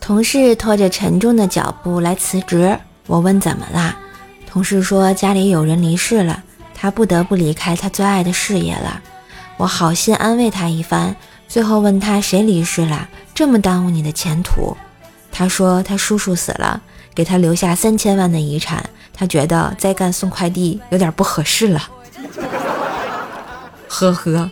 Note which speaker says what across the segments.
Speaker 1: 同事拖着沉重的脚步来辞职，我问怎么啦？同事说家里有人离世了，他不得不离开他最爱的事业了。我好心安慰他一番，最后问他谁离世了，这么耽误你的前途？他说他叔叔死了，给他留下三千万的遗产，他觉得再干送快递有点不合适了。呵呵。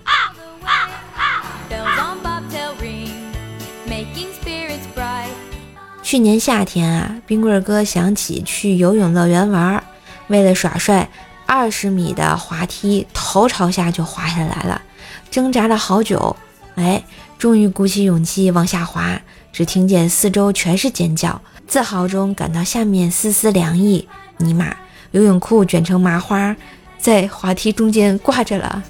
Speaker 1: 去年夏天啊，冰棍哥想起去游泳乐园玩，为了耍帅，二十米的滑梯头朝下就滑下来了，挣扎了好久，哎，终于鼓起勇气往下滑，只听见四周全是尖叫，自豪中感到下面丝丝凉意，尼玛，游泳裤卷成麻花，在滑梯中间挂着了。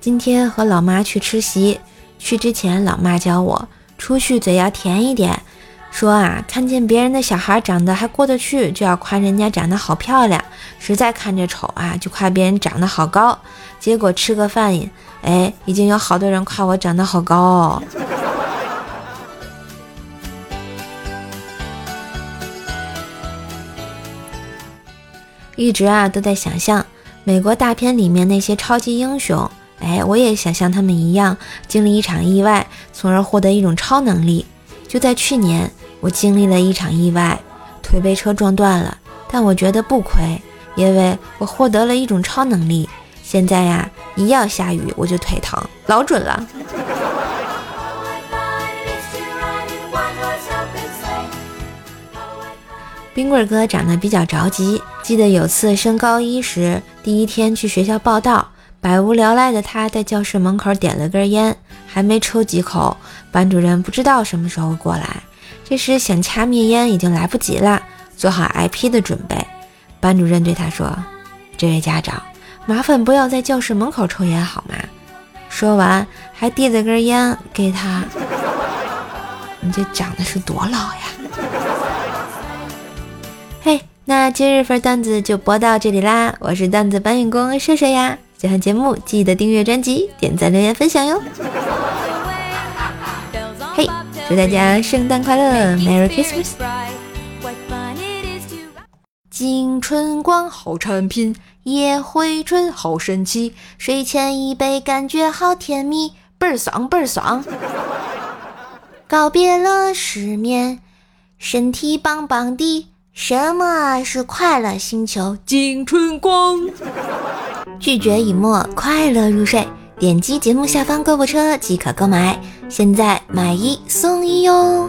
Speaker 1: 今天和老妈去吃席，去之前老妈教我出去嘴要甜一点，说啊，看见别人的小孩长得还过得去，就要夸人家长得好漂亮；实在看着丑啊，就夸别人长得好高。结果吃个饭，哎，已经有好多人夸我长得好高哦。一直啊都在想象美国大片里面那些超级英雄。哎，我也想像他们一样经历一场意外，从而获得一种超能力。就在去年，我经历了一场意外，腿被车撞断了，但我觉得不亏，因为我获得了一种超能力。现在呀，一要下雨我就腿疼，老准了。冰棍哥长得比较着急，记得有次升高一时，第一天去学校报道。百无聊赖的他在教室门口点了根烟，还没抽几口，班主任不知道什么时候过来。这时想掐灭烟已经来不及了，做好挨批的准备。班主任对他说：“这位家长，麻烦不要在教室门口抽烟好吗？”说完还递了根烟给他。你这长得是多老呀？嘿，那今日份段子就播到这里啦，我是段子搬运工射射呀。喜欢节目，记得订阅专辑、点赞、留言、分享哟！嘿，祝大家圣诞快乐，Merry Christmas！金春光好产品，夜回春好神奇，睡前一杯感觉好甜蜜，倍儿爽倍儿爽！告别了失眠，身体棒棒的。什么是快乐星球？金春光。拒绝以沫，快乐入睡。点击节目下方购物车即可购买，现在买一送一哟。